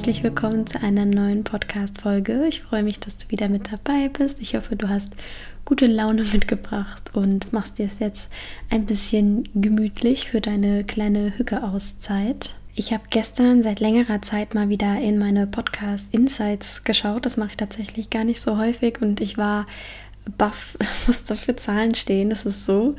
Herzlich willkommen zu einer neuen Podcast-Folge. Ich freue mich, dass du wieder mit dabei bist. Ich hoffe, du hast gute Laune mitgebracht und machst dir es jetzt ein bisschen gemütlich für deine kleine Hücke-Auszeit. Ich habe gestern seit längerer Zeit mal wieder in meine Podcast-Insights geschaut. Das mache ich tatsächlich gar nicht so häufig und ich war baff, was da für Zahlen stehen. Das ist so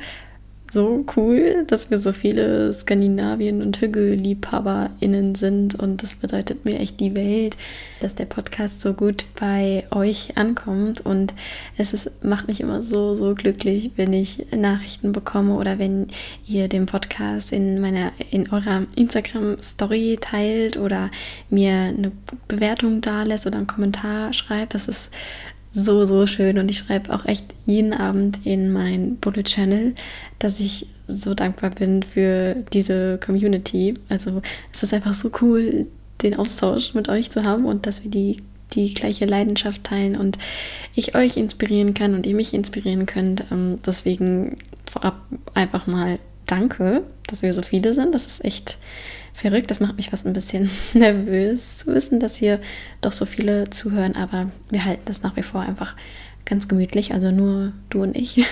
so cool, dass wir so viele Skandinavien- und Hügel-LiebhaberInnen sind und das bedeutet mir echt die Welt, dass der Podcast so gut bei euch ankommt und es ist, macht mich immer so, so glücklich, wenn ich Nachrichten bekomme oder wenn ihr den Podcast in meiner, in eurer Instagram-Story teilt oder mir eine Bewertung da lässt oder einen Kommentar schreibt. Das ist so, so schön und ich schreibe auch echt jeden Abend in mein Bullet Channel, dass ich so dankbar bin für diese Community. Also es ist einfach so cool, den Austausch mit euch zu haben und dass wir die, die gleiche Leidenschaft teilen und ich euch inspirieren kann und ihr mich inspirieren könnt. Ähm, deswegen vorab einfach mal danke, dass wir so viele sind. Das ist echt verrückt. Das macht mich fast ein bisschen nervös zu wissen, dass hier doch so viele zuhören, aber wir halten das nach wie vor einfach ganz gemütlich, also nur du und ich.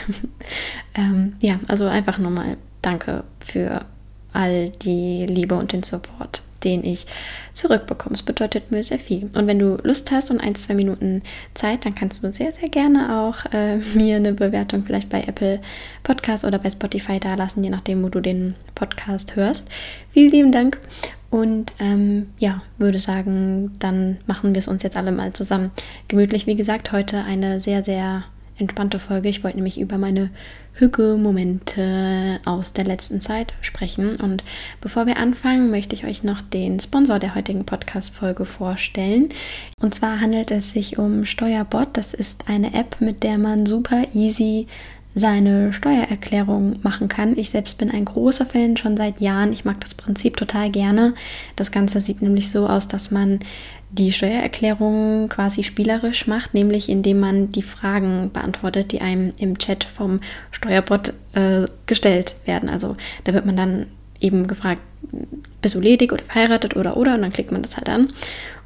ähm, ja, also einfach nochmal danke für all die Liebe und den Support den ich zurückbekomme. Es bedeutet mir sehr viel. Und wenn du Lust hast und ein, zwei Minuten Zeit, dann kannst du sehr, sehr gerne auch äh, mir eine Bewertung vielleicht bei Apple Podcast oder bei Spotify dalassen, je nachdem, wo du den Podcast hörst. Vielen lieben Dank. Und ähm, ja, würde sagen, dann machen wir es uns jetzt alle mal zusammen gemütlich. Wie gesagt, heute eine sehr, sehr entspannte Folge. Ich wollte nämlich über meine Hücke-Momente aus der letzten Zeit sprechen. Und bevor wir anfangen, möchte ich euch noch den Sponsor der heutigen Podcast-Folge vorstellen. Und zwar handelt es sich um Steuerbot. Das ist eine App, mit der man super easy seine Steuererklärung machen kann. Ich selbst bin ein großer Fan schon seit Jahren. Ich mag das Prinzip total gerne. Das Ganze sieht nämlich so aus, dass man die Steuererklärung quasi spielerisch macht, nämlich indem man die Fragen beantwortet, die einem im Chat vom Steuerbot äh, gestellt werden. Also da wird man dann eben gefragt, bist du ledig oder verheiratet oder oder und dann klickt man das halt an.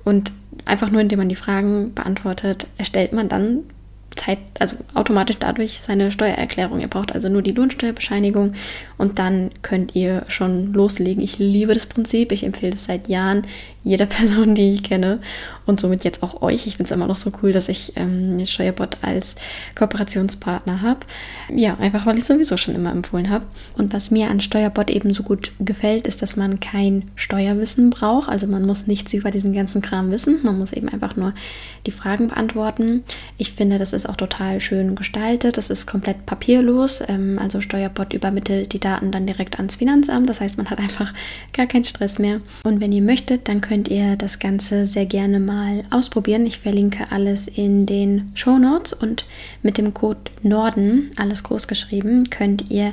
Und einfach nur indem man die Fragen beantwortet, erstellt man dann Zeit, also automatisch dadurch seine Steuererklärung. Ihr braucht also nur die Lohnsteuerbescheinigung und dann könnt ihr schon loslegen. Ich liebe das Prinzip, ich empfehle es seit Jahren jeder Person, die ich kenne und somit jetzt auch euch. Ich finde es immer noch so cool, dass ich ähm, Steuerbot als Kooperationspartner habe. Ja, einfach weil ich sowieso schon immer empfohlen habe. Und was mir an Steuerbot eben so gut gefällt, ist, dass man kein Steuerwissen braucht. Also man muss nichts über diesen ganzen Kram wissen. Man muss eben einfach nur die Fragen beantworten. Ich finde, das ist auch total schön gestaltet. Das ist komplett papierlos. Ähm, also Steuerbot übermittelt die Daten dann direkt ans Finanzamt. Das heißt, man hat einfach gar keinen Stress mehr. Und wenn ihr möchtet, dann könnt ihr das Ganze sehr gerne mal ausprobieren. Ich verlinke alles in den Show Notes und mit dem Code Norden, alles groß geschrieben, könnt ihr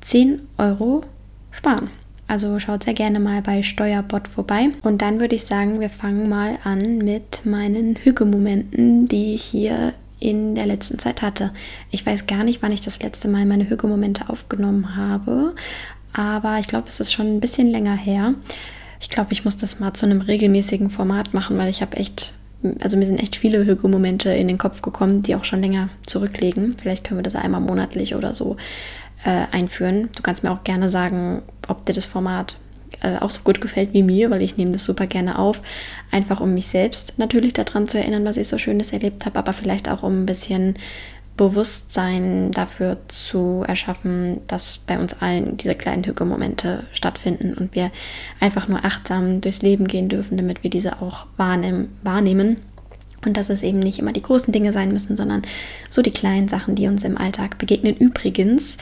10 Euro sparen. Also schaut sehr gerne mal bei Steuerbot vorbei. Und dann würde ich sagen, wir fangen mal an mit meinen Hügelmomenten, die ich hier in der letzten Zeit hatte. Ich weiß gar nicht, wann ich das letzte Mal meine Hügelmomente aufgenommen habe, aber ich glaube, es ist schon ein bisschen länger her. Ich glaube, ich muss das mal zu einem regelmäßigen Format machen, weil ich habe echt, also mir sind echt viele Hügelmomente in den Kopf gekommen, die auch schon länger zurücklegen. Vielleicht können wir das einmal monatlich oder so äh, einführen. Du kannst mir auch gerne sagen, ob dir das Format äh, auch so gut gefällt wie mir, weil ich nehme das super gerne auf. Einfach um mich selbst natürlich daran zu erinnern, was ich so Schönes erlebt habe, aber vielleicht auch um ein bisschen Bewusstsein dafür zu erschaffen, dass bei uns allen diese kleinen Hücke-Momente stattfinden und wir einfach nur achtsam durchs Leben gehen dürfen, damit wir diese auch wahrnehmen. wahrnehmen. Und dass es eben nicht immer die großen Dinge sein müssen, sondern so die kleinen Sachen, die uns im Alltag begegnen. Übrigens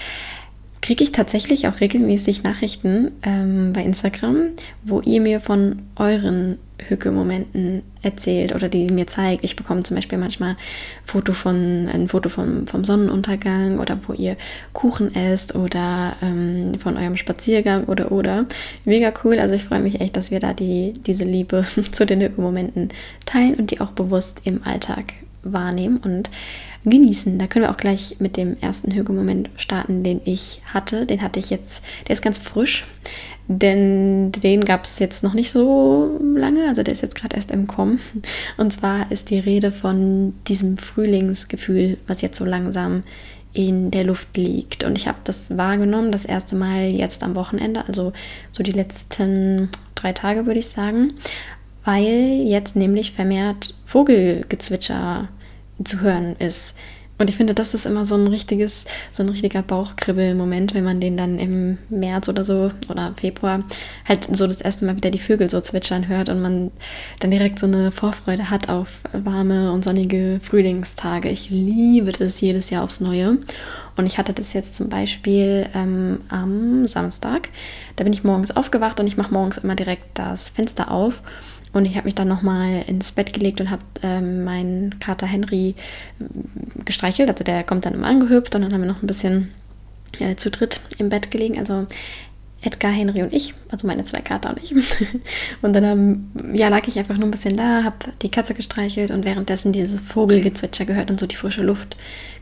kriege ich tatsächlich auch regelmäßig Nachrichten ähm, bei Instagram, wo ihr mir von euren Hücke-Momenten erzählt oder die mir zeigt. Ich bekomme zum Beispiel manchmal Foto von, ein Foto vom, vom Sonnenuntergang oder wo ihr Kuchen esst oder ähm, von eurem Spaziergang oder oder. Mega cool. Also ich freue mich echt, dass wir da die, diese Liebe zu den Hücke-Momenten teilen und die auch bewusst im Alltag wahrnehmen und genießen. Da können wir auch gleich mit dem ersten Hügelmoment starten, den ich hatte. Den hatte ich jetzt, der ist ganz frisch, denn den gab es jetzt noch nicht so lange, also der ist jetzt gerade erst im Kommen. Und zwar ist die Rede von diesem Frühlingsgefühl, was jetzt so langsam in der Luft liegt. Und ich habe das wahrgenommen, das erste Mal jetzt am Wochenende, also so die letzten drei Tage würde ich sagen, weil jetzt nämlich vermehrt Vogelgezwitscher zu hören ist. Und ich finde, das ist immer so ein richtiges, so ein richtiger Bauchkribbel-Moment, wenn man den dann im März oder so oder Februar halt so das erste Mal wieder die Vögel so zwitschern hört und man dann direkt so eine Vorfreude hat auf warme und sonnige Frühlingstage. Ich liebe das jedes Jahr aufs Neue. Und ich hatte das jetzt zum Beispiel ähm, am Samstag. Da bin ich morgens aufgewacht und ich mache morgens immer direkt das Fenster auf. Und ich habe mich dann nochmal ins Bett gelegt und habe ähm, meinen Kater Henry äh, gestreichelt. Also der kommt dann immer angehüpft und dann haben wir noch ein bisschen äh, zu dritt im Bett gelegen. Also Edgar, Henry und ich, also meine zwei Kater und ich. Und dann ja, lag ich einfach nur ein bisschen da, habe die Katze gestreichelt und währenddessen dieses Vogelgezwitscher gehört und so die frische Luft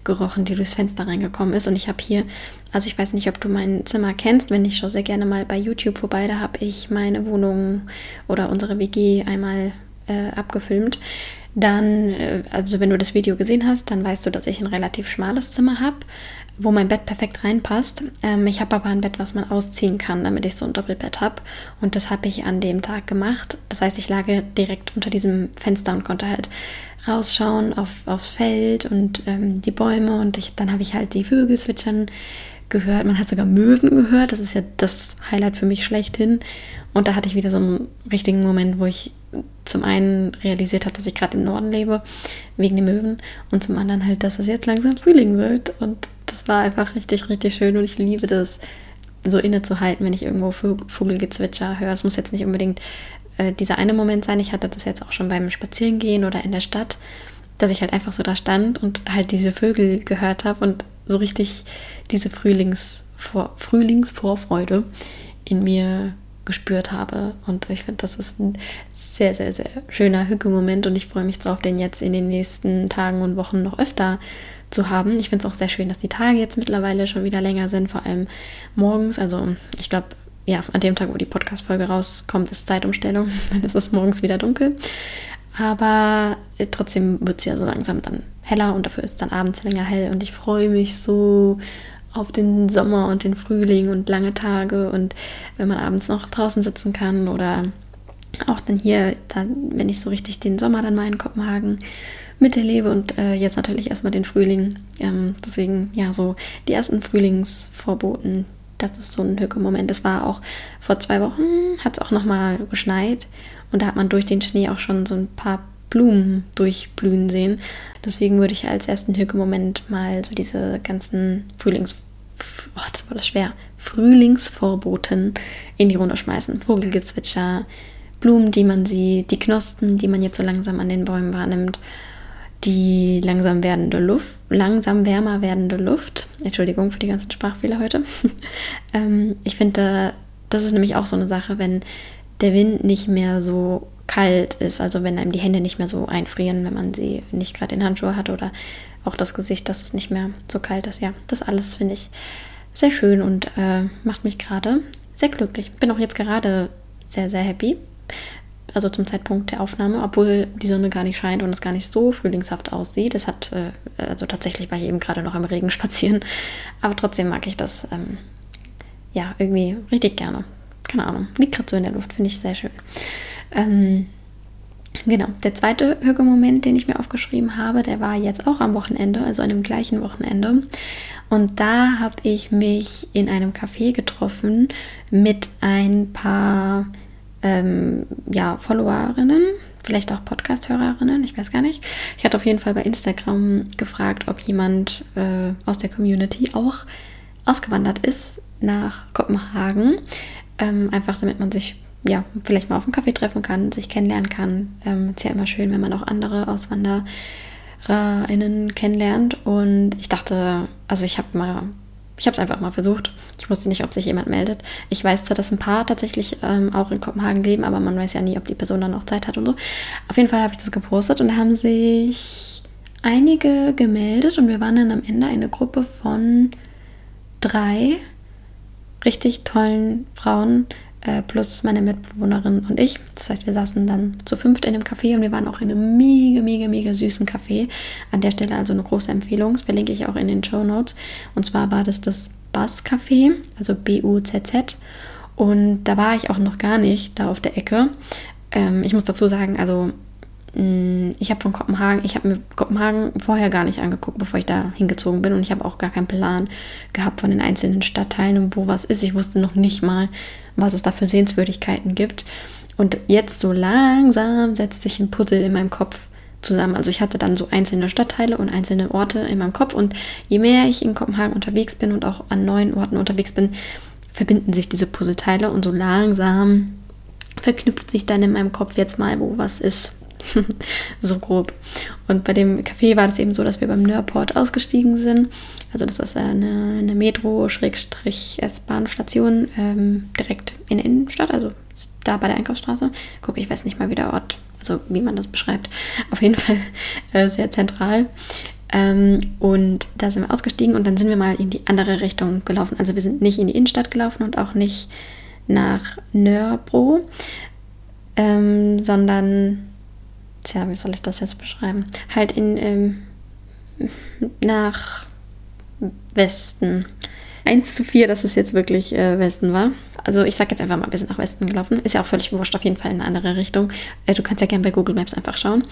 gerochen, die durchs Fenster reingekommen ist. Und ich habe hier, also ich weiß nicht, ob du mein Zimmer kennst, wenn ich schaue sehr gerne mal bei YouTube vorbei, da habe ich meine Wohnung oder unsere WG einmal äh, abgefilmt. Dann, äh, also wenn du das Video gesehen hast, dann weißt du, dass ich ein relativ schmales Zimmer habe wo mein Bett perfekt reinpasst. Ähm, ich habe aber ein Bett, was man ausziehen kann, damit ich so ein Doppelbett habe. Und das habe ich an dem Tag gemacht. Das heißt, ich lag direkt unter diesem Fenster und konnte halt rausschauen auf, aufs Feld und ähm, die Bäume. Und ich, dann habe ich halt die Vögel zwitschern gehört. Man hat sogar Möwen gehört. Das ist ja das Highlight für mich schlechthin. Und da hatte ich wieder so einen richtigen Moment, wo ich zum einen realisiert habe, dass ich gerade im Norden lebe, wegen den Möwen. Und zum anderen halt, dass es jetzt langsam Frühling wird. Und das war einfach richtig, richtig schön und ich liebe das, so innezuhalten, wenn ich irgendwo Vogelgezwitscher höre. Es muss jetzt nicht unbedingt äh, dieser eine Moment sein. Ich hatte das jetzt auch schon beim Spazierengehen oder in der Stadt, dass ich halt einfach so da stand und halt diese Vögel gehört habe und so richtig diese Frühlingsvor Frühlingsvorfreude in mir gespürt habe. Und ich finde, das ist ein sehr, sehr, sehr schöner Hücke-Moment und ich freue mich drauf, den jetzt in den nächsten Tagen und Wochen noch öfter zu haben. Ich finde es auch sehr schön, dass die Tage jetzt mittlerweile schon wieder länger sind, vor allem morgens. Also ich glaube, ja, an dem Tag, wo die Podcast-Folge rauskommt, ist Zeitumstellung. Dann ist es morgens wieder dunkel. Aber äh, trotzdem wird es ja so langsam dann heller und dafür ist dann abends länger hell. Und ich freue mich so auf den Sommer und den Frühling und lange Tage und wenn man abends noch draußen sitzen kann oder auch dann hier, dann, wenn ich so richtig den Sommer dann mal in Kopenhagen miterlebe und äh, jetzt natürlich erstmal den Frühling. Ähm, deswegen, ja, so die ersten Frühlingsvorboten, das ist so ein Hücke-Moment. Es war auch vor zwei Wochen, hat es auch nochmal geschneit und da hat man durch den Schnee auch schon so ein paar Blumen durchblühen sehen. Deswegen würde ich als ersten Hücke-Moment mal so diese ganzen Frühlings oh, das war das schwer, Frühlingsvorboten in die Runde schmeißen. Vogelgezwitscher, Blumen, die man sieht, die Knospen, die man jetzt so langsam an den Bäumen wahrnimmt die langsam werdende Luft, langsam wärmer werdende Luft. Entschuldigung für die ganzen Sprachfehler heute. ähm, ich finde, das ist nämlich auch so eine Sache, wenn der Wind nicht mehr so kalt ist, also wenn einem die Hände nicht mehr so einfrieren, wenn man sie nicht gerade in Handschuhe hat oder auch das Gesicht, dass es nicht mehr so kalt ist. Ja, das alles finde ich sehr schön und äh, macht mich gerade sehr glücklich. Bin auch jetzt gerade sehr, sehr happy also zum Zeitpunkt der Aufnahme, obwohl die Sonne gar nicht scheint und es gar nicht so frühlingshaft aussieht. Es hat, äh, also tatsächlich war ich eben gerade noch im Regen spazieren, aber trotzdem mag ich das, ähm, ja, irgendwie richtig gerne. Keine Ahnung, liegt gerade so in der Luft, finde ich sehr schön. Ähm, genau, der zweite Hügelmoment, den ich mir aufgeschrieben habe, der war jetzt auch am Wochenende, also an dem gleichen Wochenende. Und da habe ich mich in einem Café getroffen mit ein paar ähm, ja, Followerinnen, vielleicht auch Podcast-Hörerinnen, ich weiß gar nicht. Ich hatte auf jeden Fall bei Instagram gefragt, ob jemand äh, aus der Community auch ausgewandert ist nach Kopenhagen. Ähm, einfach damit man sich ja, vielleicht mal auf einen Kaffee treffen kann, sich kennenlernen kann. Ähm, ist ja immer schön, wenn man auch andere AuswandererInnen kennenlernt. Und ich dachte, also ich habe mal ich habe es einfach mal versucht. Ich wusste nicht, ob sich jemand meldet. Ich weiß zwar, dass ein paar tatsächlich ähm, auch in Kopenhagen leben, aber man weiß ja nie, ob die Person dann noch Zeit hat und so. Auf jeden Fall habe ich das gepostet und da haben sich einige gemeldet und wir waren dann am Ende eine Gruppe von drei richtig tollen Frauen äh, plus meine Mitbewohnerin und ich. Das heißt, wir saßen dann zu fünft in dem Café und wir waren auch in einem mega, mega, mega süßen Café. An der Stelle also eine große Empfehlung. Das verlinke ich auch in den Show Notes. Und zwar war das das Buzz Café, also B-U-Z-Z. Und da war ich auch noch gar nicht, da auf der Ecke. Ähm, ich muss dazu sagen, also ich habe von Kopenhagen, ich habe mir Kopenhagen vorher gar nicht angeguckt, bevor ich da hingezogen bin und ich habe auch gar keinen Plan gehabt von den einzelnen Stadtteilen und wo was ist. Ich wusste noch nicht mal, was es da für Sehenswürdigkeiten gibt. Und jetzt so langsam setzt sich ein Puzzle in meinem Kopf zusammen. Also ich hatte dann so einzelne Stadtteile und einzelne Orte in meinem Kopf und je mehr ich in Kopenhagen unterwegs bin und auch an neuen Orten unterwegs bin, verbinden sich diese Puzzleteile und so langsam verknüpft sich dann in meinem Kopf jetzt mal, wo was ist. so grob. Und bei dem Café war das eben so, dass wir beim Nörport ausgestiegen sind. Also das ist eine, eine Metro-S-Bahn-Station ähm, direkt in der Innenstadt, also da bei der Einkaufsstraße. Guck, ich weiß nicht mal, wie der Ort, also wie man das beschreibt. Auf jeden Fall äh, sehr zentral. Ähm, und da sind wir ausgestiegen und dann sind wir mal in die andere Richtung gelaufen. Also wir sind nicht in die Innenstadt gelaufen und auch nicht nach Nörbro, ähm, sondern tja, wie soll ich das jetzt beschreiben? Halt in, ähm, nach Westen. 1 zu 4, dass es jetzt wirklich äh, Westen war. Also ich sag jetzt einfach mal, wir sind nach Westen gelaufen. Ist ja auch völlig wurscht, auf jeden Fall in eine andere Richtung. Äh, du kannst ja gerne bei Google Maps einfach schauen.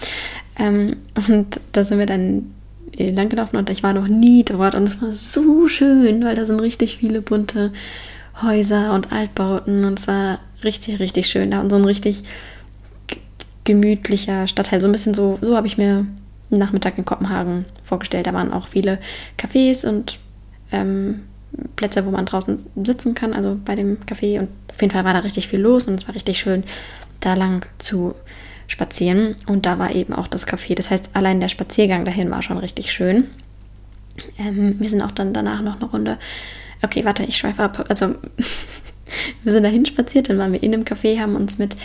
Ähm, und da sind wir dann äh, lang gelaufen und ich war noch nie dort und es war so schön, weil da sind richtig viele bunte Häuser und Altbauten und es war richtig, richtig schön da und so ein richtig gemütlicher Stadtteil. So ein bisschen so, so habe ich mir einen Nachmittag in Kopenhagen vorgestellt. Da waren auch viele Cafés und ähm, Plätze, wo man draußen sitzen kann, also bei dem Café. Und auf jeden Fall war da richtig viel los und es war richtig schön, da lang zu spazieren. Und da war eben auch das Café. Das heißt, allein der Spaziergang dahin war schon richtig schön. Ähm, wir sind auch dann danach noch eine Runde. Okay, warte, ich schweife ab. Also wir sind dahin spaziert, dann waren wir in dem Café, haben uns mit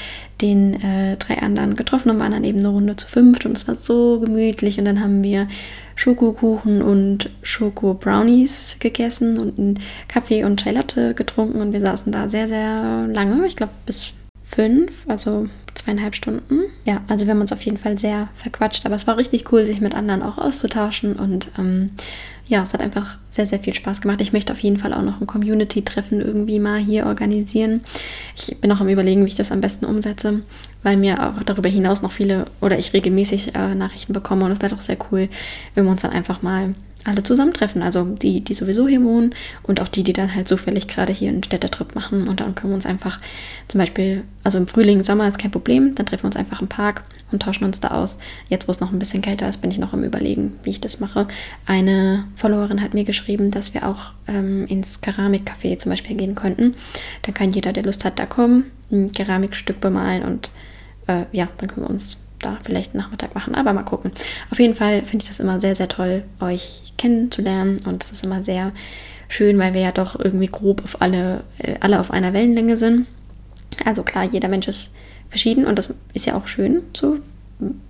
den äh, drei anderen getroffen und waren dann eben eine Runde zu fünft und es war so gemütlich und dann haben wir Schokokuchen und Schoko-Brownies gegessen und einen Kaffee und Chai Latte getrunken und wir saßen da sehr, sehr lange, ich glaube bis fünf, also zweieinhalb Stunden. Ja, also wir haben uns auf jeden Fall sehr verquatscht, aber es war richtig cool, sich mit anderen auch auszutauschen und ähm, ja, es hat einfach sehr, sehr viel Spaß gemacht. Ich möchte auf jeden Fall auch noch ein Community-Treffen irgendwie mal hier organisieren. Ich bin noch am Überlegen, wie ich das am besten umsetze, weil mir auch darüber hinaus noch viele oder ich regelmäßig äh, Nachrichten bekomme und es wäre doch sehr cool, wenn wir uns dann einfach mal alle zusammentreffen. Also die, die sowieso hier wohnen und auch die, die dann halt zufällig gerade hier einen Städtetrip machen. Und dann können wir uns einfach zum Beispiel, also im Frühling, Sommer ist kein Problem, dann treffen wir uns einfach im Park und tauschen uns da aus. Jetzt, wo es noch ein bisschen kälter ist, bin ich noch am Überlegen, wie ich das mache. Eine Followerin hat mir geschrieben, dass wir auch ähm, ins Keramikcafé zum Beispiel gehen könnten. Dann kann jeder, der Lust hat, da kommen, ein Keramikstück bemalen und äh, ja, dann können wir uns da vielleicht Nachmittag machen, aber mal gucken. Auf jeden Fall finde ich das immer sehr, sehr toll, euch kennenzulernen und es ist immer sehr schön, weil wir ja doch irgendwie grob auf alle, äh, alle auf einer Wellenlänge sind. Also klar, jeder Mensch ist verschieden und das ist ja auch schön, so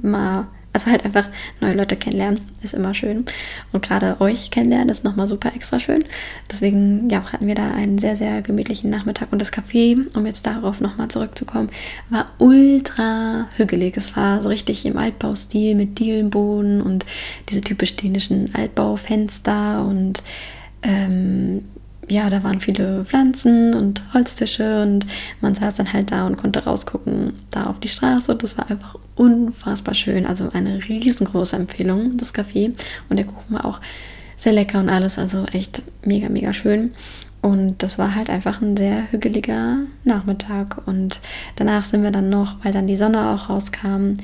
mal also halt einfach neue Leute kennenlernen ist immer schön. Und gerade euch kennenlernen ist nochmal super extra schön. Deswegen ja, hatten wir da einen sehr, sehr gemütlichen Nachmittag. Und das Café, um jetzt darauf nochmal zurückzukommen, war ultra hügelig. Es war so richtig im Altbaustil mit Dielenboden und diese typisch dänischen Altbaufenster und ähm, ja, da waren viele Pflanzen und Holztische und man saß dann halt da und konnte rausgucken, da auf die Straße. Das war einfach unfassbar schön. Also eine riesengroße Empfehlung, das Café. Und der Kuchen war auch sehr lecker und alles. Also echt mega, mega schön. Und das war halt einfach ein sehr hügeliger Nachmittag. Und danach sind wir dann noch, weil dann die Sonne auch rauskam,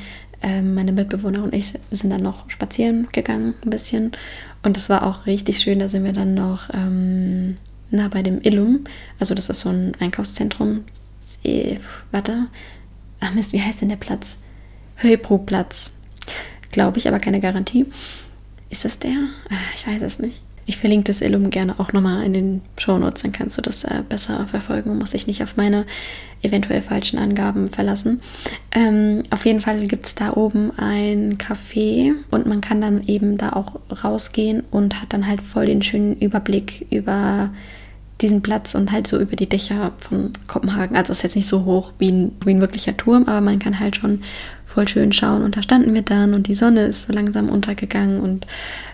ähm, meine Mitbewohner und ich sind dann noch spazieren gegangen, ein bisschen. Und es war auch richtig schön. Da sind wir dann noch ähm, nah bei dem Illum. Also das ist so ein Einkaufszentrum, äh, warte, ach Mist, wie heißt denn der Platz? Höhebrugplatz, glaube ich, aber keine Garantie. Ist das der? Ah, ich weiß es nicht. Ich verlinke das Illum gerne auch nochmal in den Shownotes, dann kannst du das äh, besser verfolgen und muss dich nicht auf meine eventuell falschen Angaben verlassen. Ähm, auf jeden Fall gibt es da oben ein Café und man kann dann eben da auch rausgehen und hat dann halt voll den schönen Überblick über diesen Platz und halt so über die Dächer von Kopenhagen. Also ist jetzt nicht so hoch wie ein, wie ein wirklicher Turm, aber man kann halt schon voll schön schauen. Und da standen wir dann und die Sonne ist so langsam untergegangen und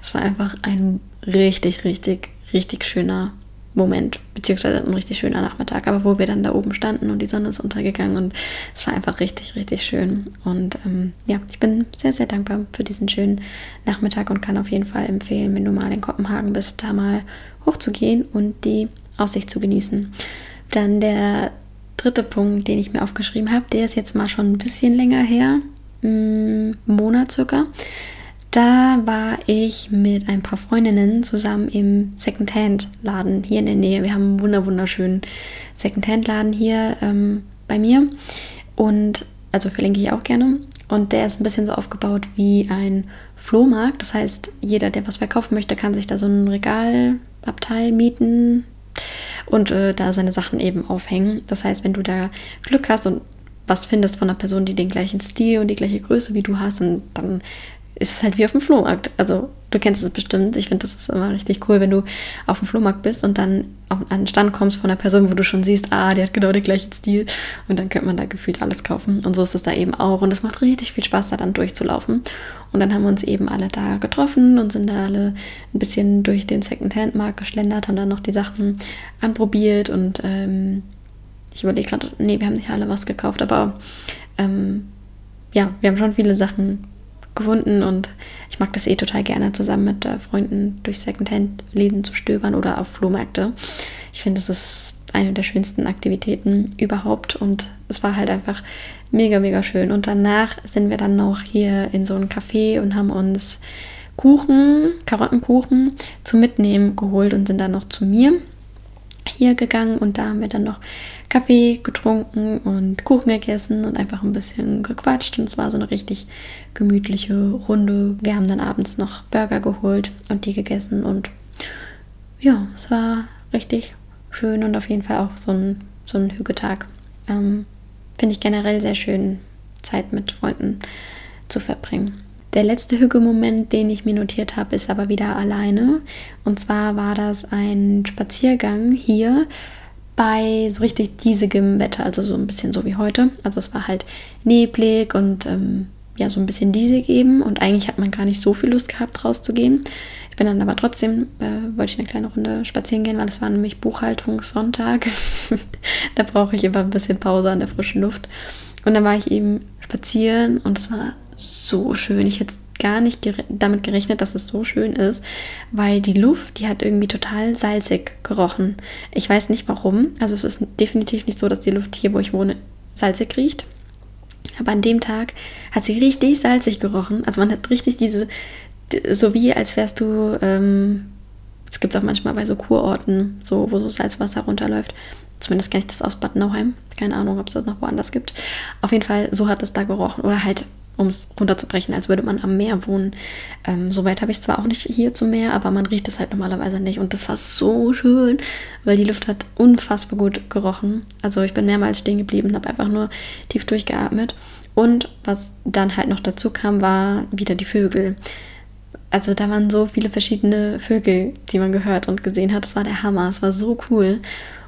es war einfach ein richtig, richtig, richtig schöner Moment, beziehungsweise ein richtig schöner Nachmittag, aber wo wir dann da oben standen und die Sonne ist untergegangen und es war einfach richtig, richtig schön. Und ähm, ja, ich bin sehr, sehr dankbar für diesen schönen Nachmittag und kann auf jeden Fall empfehlen, wenn du mal in Kopenhagen bist, da mal hochzugehen und die Aussicht zu genießen. Dann der dritte Punkt, den ich mir aufgeschrieben habe, der ist jetzt mal schon ein bisschen länger her, einen Monat circa. Da war ich mit ein paar Freundinnen zusammen im Secondhand-Laden hier in der Nähe. Wir haben einen wunder wunderschönen Secondhand-Laden hier ähm, bei mir. Und also verlinke ich auch gerne. Und der ist ein bisschen so aufgebaut wie ein Flohmarkt. Das heißt, jeder, der was verkaufen möchte, kann sich da so ein Regalabteil mieten und äh, da seine Sachen eben aufhängen. Das heißt, wenn du da Glück hast und was findest von einer Person, die den gleichen Stil und die gleiche Größe wie du hast, und dann ist es halt wie auf dem Flohmarkt. Also du kennst es bestimmt. Ich finde, das ist immer richtig cool, wenn du auf dem Flohmarkt bist und dann auch an den Stand kommst von einer Person, wo du schon siehst, ah, die hat genau den gleichen Stil. Und dann könnte man da gefühlt alles kaufen. Und so ist es da eben auch. Und es macht richtig viel Spaß, da dann durchzulaufen. Und dann haben wir uns eben alle da getroffen und sind da alle ein bisschen durch den Secondhand-Markt geschlendert, haben dann noch die Sachen anprobiert und ähm, ich überlege gerade, nee, wir haben nicht alle was gekauft, aber ähm, ja, wir haben schon viele Sachen gefunden und ich mag das eh total gerne, zusammen mit äh, Freunden durch Secondhand-Läden zu stöbern oder auf Flohmärkte. Ich finde, das ist eine der schönsten Aktivitäten überhaupt und es war halt einfach mega, mega schön. Und danach sind wir dann noch hier in so ein Café und haben uns Kuchen, Karottenkuchen zum Mitnehmen geholt und sind dann noch zu mir hier gegangen und da haben wir dann noch Kaffee getrunken und Kuchen gegessen und einfach ein bisschen gequatscht und es war so eine richtig gemütliche Runde. Wir haben dann abends noch Burger geholt und die gegessen und ja, es war richtig schön und auf jeden Fall auch so ein, so ein Hügetag. Ähm, Finde ich generell sehr schön, Zeit mit Freunden zu verbringen. Der letzte Hügelmoment, den ich mir notiert habe, ist aber wieder alleine. Und zwar war das ein Spaziergang hier bei so richtig diesigem Wetter, also so ein bisschen so wie heute. Also es war halt neblig und ähm, ja, so ein bisschen diesig eben. Und eigentlich hat man gar nicht so viel Lust gehabt, rauszugehen. Ich bin dann aber trotzdem, äh, wollte ich eine kleine Runde spazieren gehen, weil es war nämlich Buchhaltungssonntag. da brauche ich immer ein bisschen Pause an der frischen Luft. Und dann war ich eben spazieren und es war so schön. Ich hätte gar nicht gere damit gerechnet, dass es so schön ist, weil die Luft, die hat irgendwie total salzig gerochen. Ich weiß nicht warum. Also es ist definitiv nicht so, dass die Luft hier, wo ich wohne, salzig riecht. Aber an dem Tag hat sie richtig salzig gerochen. Also man hat richtig diese, so wie als wärst du, ähm, das gibt es auch manchmal bei so Kurorten, so wo so Salzwasser runterläuft. Zumindest kenne ich das aus Bad Nauheim. Keine Ahnung, ob es das noch woanders gibt. Auf jeden Fall, so hat es da gerochen. Oder halt um es runterzubrechen, als würde man am Meer wohnen. Ähm, Soweit habe ich es zwar auch nicht hier zum Meer, aber man riecht es halt normalerweise nicht. Und das war so schön, weil die Luft hat unfassbar gut gerochen. Also ich bin mehrmals stehen geblieben, habe einfach nur tief durchgeatmet. Und was dann halt noch dazu kam, war wieder die Vögel. Also da waren so viele verschiedene Vögel, die man gehört und gesehen hat. Das war der Hammer. Es war so cool.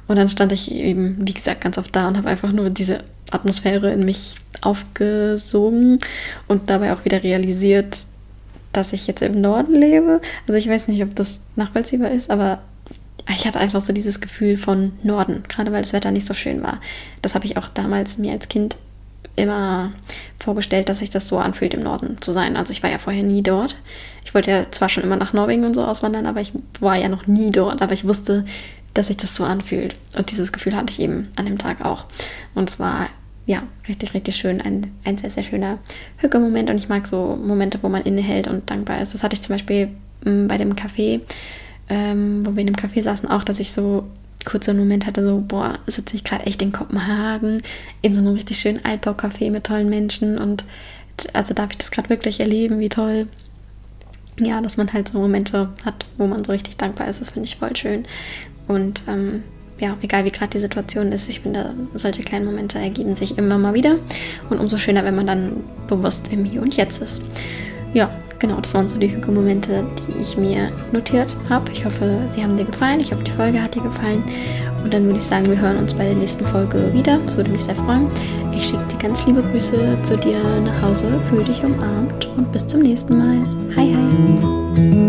Und dann stand ich eben, wie gesagt, ganz oft da und habe einfach nur diese Atmosphäre in mich aufgesogen und dabei auch wieder realisiert, dass ich jetzt im Norden lebe. Also ich weiß nicht, ob das nachvollziehbar ist, aber ich hatte einfach so dieses Gefühl von Norden, gerade weil das Wetter nicht so schön war. Das habe ich auch damals mir als Kind immer vorgestellt, dass sich das so anfühlt, im Norden zu sein. Also ich war ja vorher nie dort. Ich wollte ja zwar schon immer nach Norwegen und so auswandern, aber ich war ja noch nie dort. Aber ich wusste, dass sich das so anfühlt. Und dieses Gefühl hatte ich eben an dem Tag auch. Und zwar, ja, richtig, richtig schön. Ein, ein sehr, sehr schöner Hücke-Moment. Und ich mag so Momente, wo man innehält und dankbar ist. Das hatte ich zum Beispiel mm, bei dem Café, ähm, wo wir in dem Café saßen, auch, dass ich so kurz so einen Moment hatte, so, boah, sitze ich gerade echt in Kopenhagen, in so einem richtig schönen Altbaukafé mit tollen Menschen und also darf ich das gerade wirklich erleben, wie toll. Ja, dass man halt so Momente hat, wo man so richtig dankbar ist, das finde ich voll schön. Und ähm, ja, egal wie gerade die Situation ist, ich finde, solche kleinen Momente ergeben sich immer mal wieder. Und umso schöner, wenn man dann bewusst im Hier und Jetzt ist. Ja, genau, das waren so die Hügelmomente, die ich mir notiert habe. Ich hoffe, sie haben dir gefallen. Ich hoffe, die Folge hat dir gefallen. Und dann würde ich sagen, wir hören uns bei der nächsten Folge wieder. Das würde mich sehr freuen. Ich schicke dir ganz liebe Grüße zu dir nach Hause, fühle dich umarmt und bis zum nächsten Mal. Hi, hi.